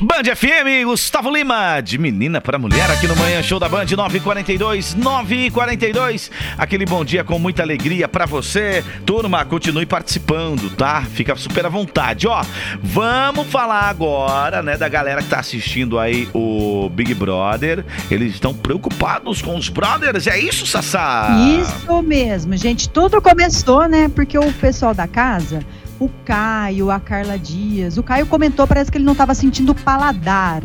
Band FM, Gustavo Lima, de menina para mulher, aqui no Manhã Show da Band 942, 942. Aquele bom dia com muita alegria para você. Turma, continue participando, tá? Fica super à vontade. Ó, vamos falar agora, né, da galera que tá assistindo aí o Big Brother. Eles estão preocupados com os brothers, é isso, Sassá? Isso mesmo, gente. Tudo começou, né, porque o pessoal da casa o Caio, a Carla Dias. O Caio comentou, parece que ele não estava sentindo paladar.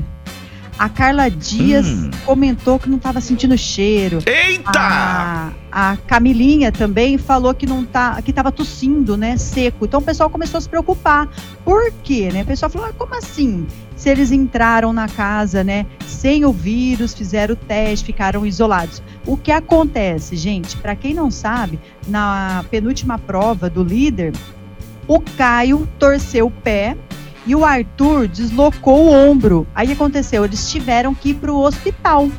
A Carla Dias hum. comentou que não estava sentindo cheiro. Eita! A, a, Camilinha também falou que não tá, que estava tossindo, né, seco. Então o pessoal começou a se preocupar. Por quê, né? O pessoal falou: ah, "Como assim? Se eles entraram na casa, né, sem o vírus, fizeram o teste, ficaram isolados". O que acontece, gente? Para quem não sabe, na penúltima prova do líder, o Caio torceu o pé e o Arthur deslocou o ombro. Aí aconteceu? Eles tiveram que ir para o hospital.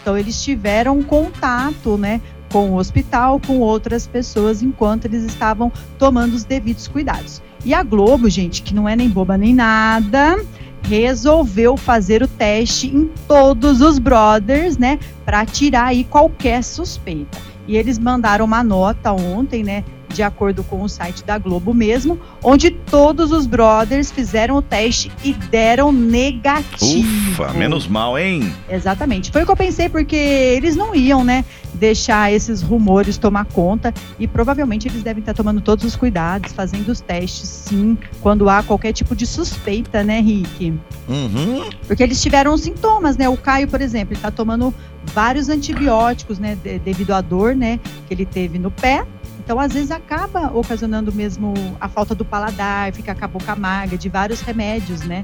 Então eles tiveram contato, né, com o hospital, com outras pessoas enquanto eles estavam tomando os devidos cuidados. E a Globo, gente, que não é nem boba nem nada, resolveu fazer o teste em todos os brothers, né, para tirar aí qualquer suspeita. E eles mandaram uma nota ontem, né, de acordo com o site da Globo mesmo, onde todos os brothers fizeram o teste e deram negativo. Ufa, menos mal, hein? Exatamente. Foi o que eu pensei, porque eles não iam, né, deixar esses rumores tomar conta e provavelmente eles devem estar tomando todos os cuidados, fazendo os testes, sim, quando há qualquer tipo de suspeita, né, Rick? Uhum. Porque eles tiveram sintomas, né? O Caio, por exemplo, ele está tomando vários antibióticos, né, devido à dor, né, que ele teve no pé então, às vezes, acaba ocasionando mesmo a falta do paladar, fica com a boca amarga, de vários remédios, né?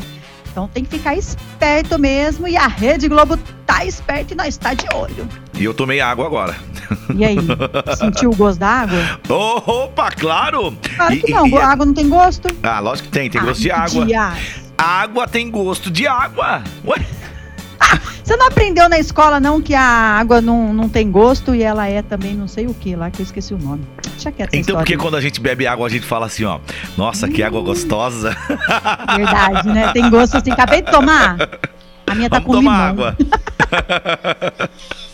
Então tem que ficar esperto mesmo e a Rede Globo tá esperta e nós está de olho. E eu tomei água agora. E aí, sentiu o gosto da água? Opa, claro! Claro que e, não, e, a água não tem gosto. Ah, lógico que tem, tem ah, gosto de água. De água tem gosto de água. Ué? Você não aprendeu na escola, não, que a água não, não tem gosto e ela é também não sei o que lá, que eu esqueci o nome. Deixa quieto Então, porque quando a gente bebe água, a gente fala assim, ó, nossa, hum. que água gostosa. Verdade, né? Tem gosto assim, acabei de tomar. A minha tá Vamos com tomar limão. água.